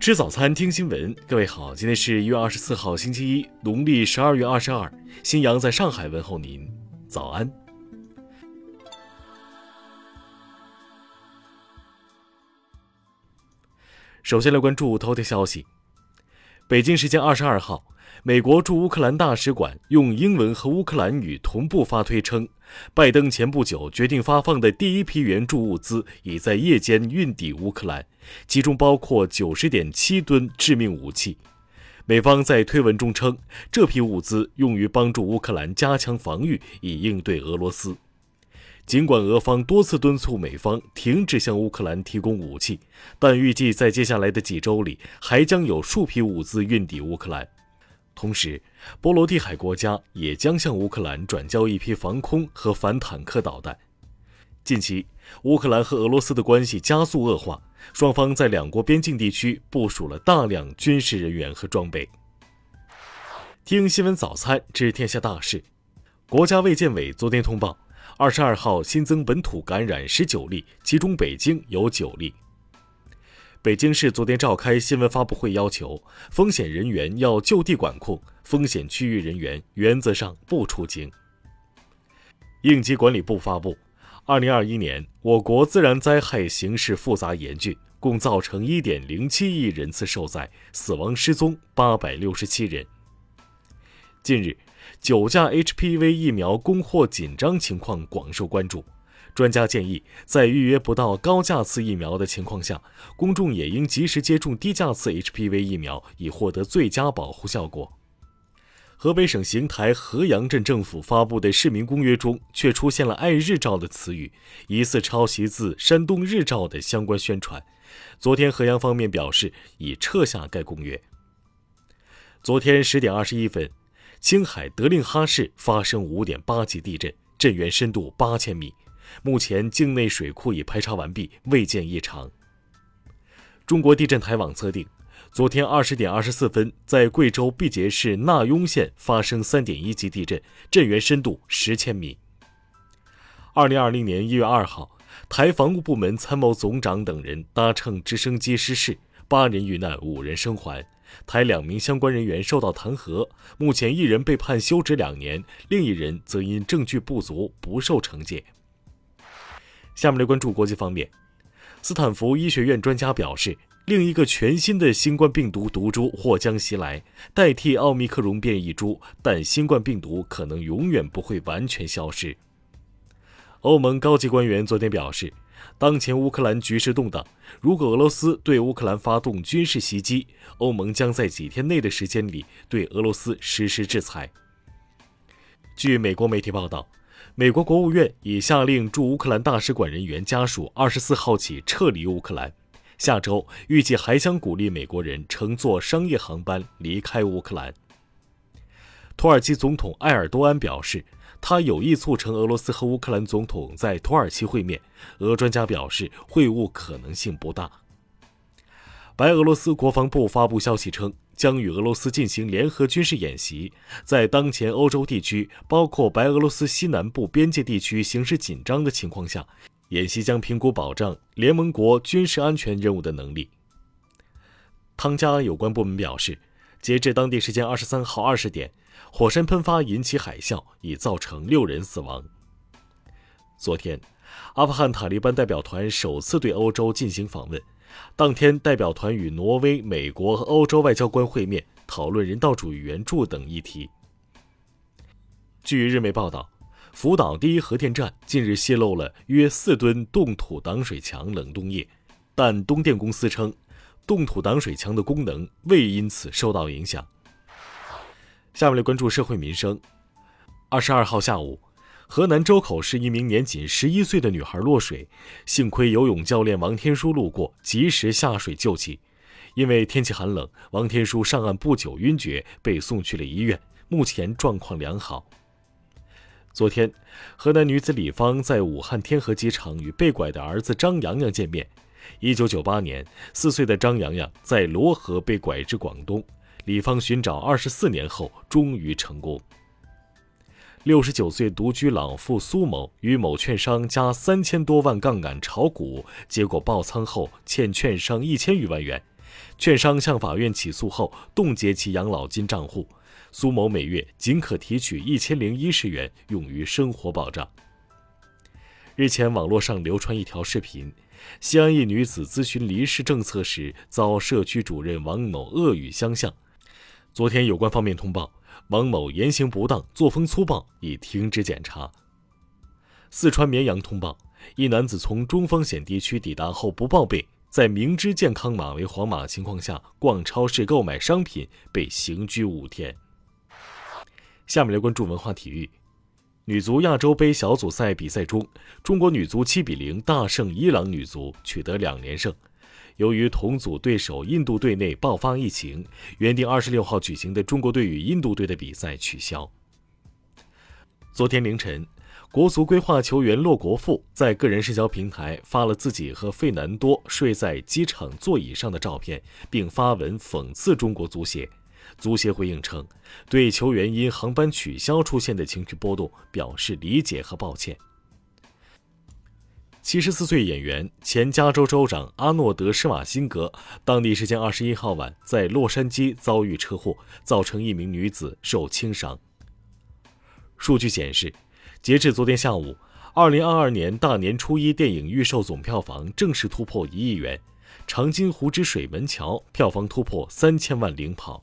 吃早餐，听新闻。各位好，今天是一月二十四号，星期一，农历十二月二十二。新阳在上海问候您，早安。首先来关注头条消息。北京时间二十二号，美国驻乌克兰大使馆用英文和乌克兰语同步发推称，拜登前不久决定发放的第一批援助物资已在夜间运抵乌克兰，其中包括九十点七吨致命武器。美方在推文中称，这批物资用于帮助乌克兰加强防御，以应对俄罗斯。尽管俄方多次敦促美方停止向乌克兰提供武器，但预计在接下来的几周里还将有数批物资运抵乌克兰。同时，波罗的海国家也将向乌克兰转交一批防空和反坦克导弹。近期，乌克兰和俄罗斯的关系加速恶化，双方在两国边境地区部署了大量军事人员和装备。听新闻早餐知天下大事，国家卫健委昨天通报。二十二号新增本土感染十九例，其中北京有九例。北京市昨天召开新闻发布会，要求风险人员要就地管控，风险区域人员原则上不出京。应急管理部发布，二零二一年我国自然灾害形势复杂严峻，共造成一点零七亿人次受灾，死亡失踪八百六十七人。近日。九价 HPV 疫苗供货紧张情况广受关注，专家建议，在预约不到高价次疫苗的情况下，公众也应及时接种低价次 HPV 疫苗，以获得最佳保护效果。河北省邢台河阳镇政府发布的市民公约中，却出现了“爱日照”的词语，疑似抄袭自山东日照的相关宣传。昨天，河阳方面表示已撤下该公约。昨天十点二十一分。青海德令哈市发生5.8级地震，震源深度八千米。目前境内水库已排查完毕，未见异常。中国地震台网测定，昨天20点24分，在贵州毕节市纳雍县发生3.1级地震，震源深度十千米。2020年1月2号，台防务部门参谋总长等人搭乘直升机失事，八人遇难，五人生还。台两名相关人员受到弹劾，目前一人被判休职两年，另一人则因证据不足不受惩戒。下面来关注国际方面，斯坦福医学院专家表示，另一个全新的新冠病毒毒株或将袭来，代替奥密克戎变异株，但新冠病毒可能永远不会完全消失。欧盟高级官员昨天表示。当前乌克兰局势动荡，如果俄罗斯对乌克兰发动军事袭击，欧盟将在几天内的时间里对俄罗斯实施制裁。据美国媒体报道，美国国务院已下令驻乌克兰大使馆人员家属二十四号起撤离乌克兰，下周预计还将鼓励美国人乘坐商业航班离开乌克兰。土耳其总统埃尔多安表示。他有意促成俄罗斯和乌克兰总统在土耳其会面，俄专家表示会晤可能性不大。白俄罗斯国防部发布消息称，将与俄罗斯进行联合军事演习。在当前欧洲地区，包括白俄罗斯西南部边界地区形势紧张的情况下，演习将评估保障联盟国军事安全任务的能力。汤加有关部门表示，截至当地时间二十三号二十点。火山喷发引起海啸，已造成六人死亡。昨天，阿富汗塔利班代表团首次对欧洲进行访问。当天，代表团与挪威、美国和欧洲外交官会面，讨论人道主义援助等议题。据日媒报道，福岛第一核电站近日泄露了约四吨冻土挡水墙冷冻液，但东电公司称，冻土挡水墙的功能未因此受到影响。下面来关注社会民生。二十二号下午，河南周口市一名年仅十一岁的女孩落水，幸亏游泳教练王天书路过，及时下水救起。因为天气寒冷，王天书上岸不久晕厥，被送去了医院，目前状况良好。昨天，河南女子李芳在武汉天河机场与被拐的儿子张阳阳见面。一九九八年，四岁的张阳阳在罗河被拐至广东。李芳寻找二十四年后，终于成功。六十九岁独居老妇苏某与某券商加三千多万杠杆炒股，结果爆仓后欠券商一千余万元。券商向法院起诉后冻结其养老金账户，苏某每月仅可提取一千零一十元用于生活保障。日前，网络上流传一条视频，西安一女子咨询离世政策时遭社区主任王某恶语相向。昨天，有关方面通报，王某言行不当、作风粗暴，已停职检查。四川绵阳通报，一男子从中风险地区抵达后不报备，在明知健康码为黄码情况下逛超市购买商品，被刑拘五天。下面来关注文化体育，女足亚洲杯小组赛比赛中，中国女足七比零大胜伊朗女足，取得两连胜。由于同组对手印度队内爆发疫情，原定二十六号举行的中国队与印度队的比赛取消。昨天凌晨。国足规划球员骆国富在个人社交平台发了自己和费南多睡在机场座椅上的照片，并发文讽刺中国足协。足协回应称，对球员因航班取消出现的情绪波动表示理解和抱歉。七十四岁演员、前加州州长阿诺德·施瓦辛格，当地时间二十一号晚在洛杉矶遭遇车祸，造成一名女子受轻伤。数据显示。截至昨天下午，二零二二年大年初一电影预售总票房正式突破一亿元，《长津湖之水门桥》票房突破三千万领跑。